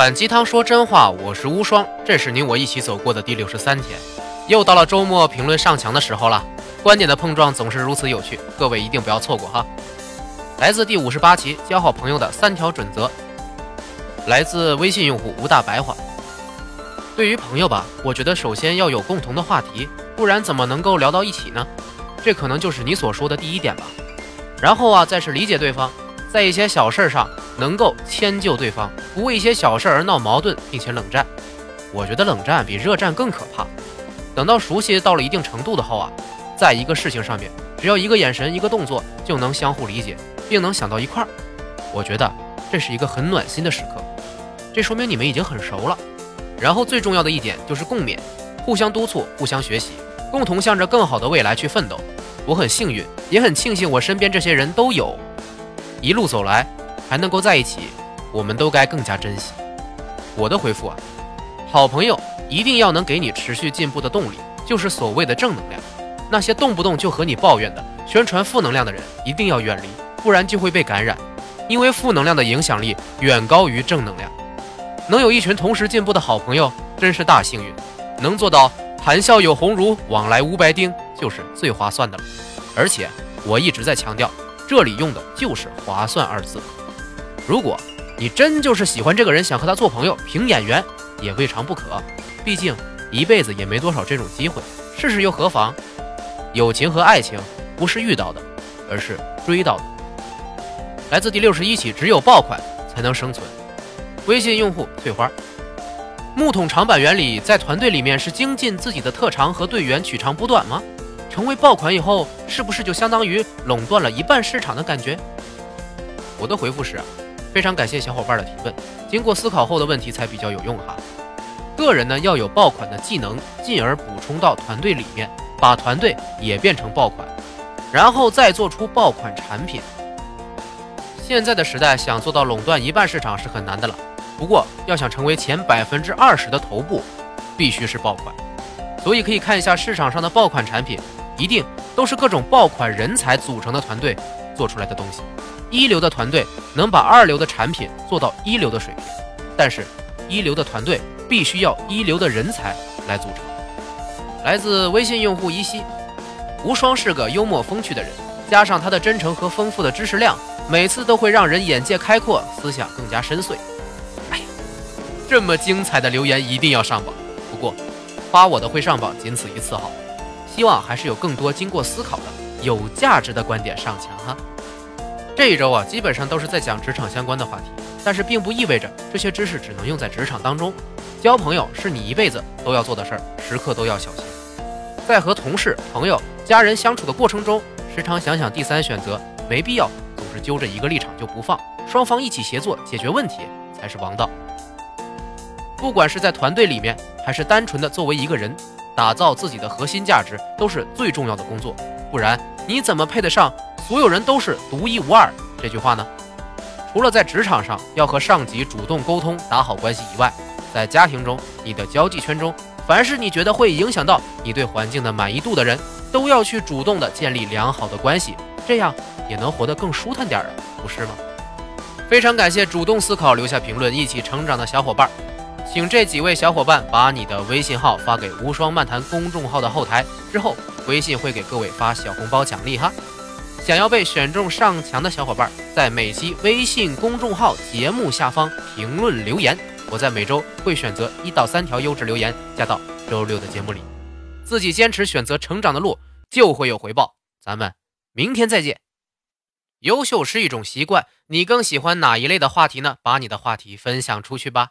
反鸡汤说真话，我是无双，这是你我一起走过的第六十三天，又到了周末评论上墙的时候了。观点的碰撞总是如此有趣，各位一定不要错过哈。来自第五十八期交好朋友的三条准则，来自微信用户吴大白话。对于朋友吧，我觉得首先要有共同的话题，不然怎么能够聊到一起呢？这可能就是你所说的第一点吧。然后啊，再是理解对方，在一些小事上能够迁就对方，不为一些小事而闹矛盾，并且冷战。我觉得冷战比热战更可怕。等到熟悉到了一定程度的后啊。在一个事情上面，只要一个眼神、一个动作，就能相互理解，并能想到一块儿。我觉得这是一个很暖心的时刻，这说明你们已经很熟了。然后最重要的一点就是共勉，互相督促，互相学习，共同向着更好的未来去奋斗。我很幸运，也很庆幸我身边这些人都有。一路走来还能够在一起，我们都该更加珍惜。我的回复啊，好朋友一定要能给你持续进步的动力，就是所谓的正能量。那些动不动就和你抱怨的、宣传负能量的人，一定要远离，不然就会被感染。因为负能量的影响力远高于正能量。能有一群同时进步的好朋友，真是大幸运。能做到谈笑有鸿儒，往来无白丁，就是最划算的了。而且我一直在强调，这里用的就是“划算”二字。如果你真就是喜欢这个人，想和他做朋友，凭眼缘也未尝不可。毕竟一辈子也没多少这种机会，试试又何妨？友情和爱情不是遇到的，而是追到的。来自第六十一期，只有爆款才能生存。微信用户翠花，木桶长板原理在团队里面是精进自己的特长和队员取长补短吗？成为爆款以后，是不是就相当于垄断了一半市场的感觉？我的回复是，非常感谢小伙伴的提问，经过思考后的问题才比较有用哈。个人呢要有爆款的技能，进而补充到团队里面。把团队也变成爆款，然后再做出爆款产品。现在的时代，想做到垄断一半市场是很难的了。不过，要想成为前百分之二十的头部，必须是爆款。所以可以看一下市场上的爆款产品，一定都是各种爆款人才组成的团队做出来的东西。一流的团队能把二流的产品做到一流的水平，但是，一流的团队必须要一流的人才来组成。来自微信用户依稀，无双是个幽默风趣的人，加上他的真诚和丰富的知识量，每次都会让人眼界开阔，思想更加深邃。哎呀，这么精彩的留言一定要上榜。不过，夸我的会上榜仅此一次哈，希望还是有更多经过思考的有价值的观点上墙哈。这一周啊，基本上都是在讲职场相关的话题，但是并不意味着这些知识只能用在职场当中。交朋友是你一辈子都要做的事儿，时刻都要小心。在和同事、朋友、家人相处的过程中，时常想想第三选择，没必要总是揪着一个立场就不放，双方一起协作解决问题才是王道。不管是在团队里面，还是单纯的作为一个人，打造自己的核心价值都是最重要的工作。不然你怎么配得上“所有人都是独一无二”这句话呢？除了在职场上要和上级主动沟通、打好关系以外，在家庭中，你的交际圈中，凡是你觉得会影响到你对环境的满意度的人，都要去主动的建立良好的关系，这样也能活得更舒坦点儿，不是吗？非常感谢主动思考、留下评论、一起成长的小伙伴，请这几位小伙伴把你的微信号发给无双漫谈公众号的后台，之后微信会给各位发小红包奖励哈。想要被选中上墙的小伙伴，在每期微信公众号节目下方评论留言。我在每周会选择一到三条优质留言加到周六的节目里，自己坚持选择成长的路，就会有回报。咱们明天再见。优秀是一种习惯，你更喜欢哪一类的话题呢？把你的话题分享出去吧。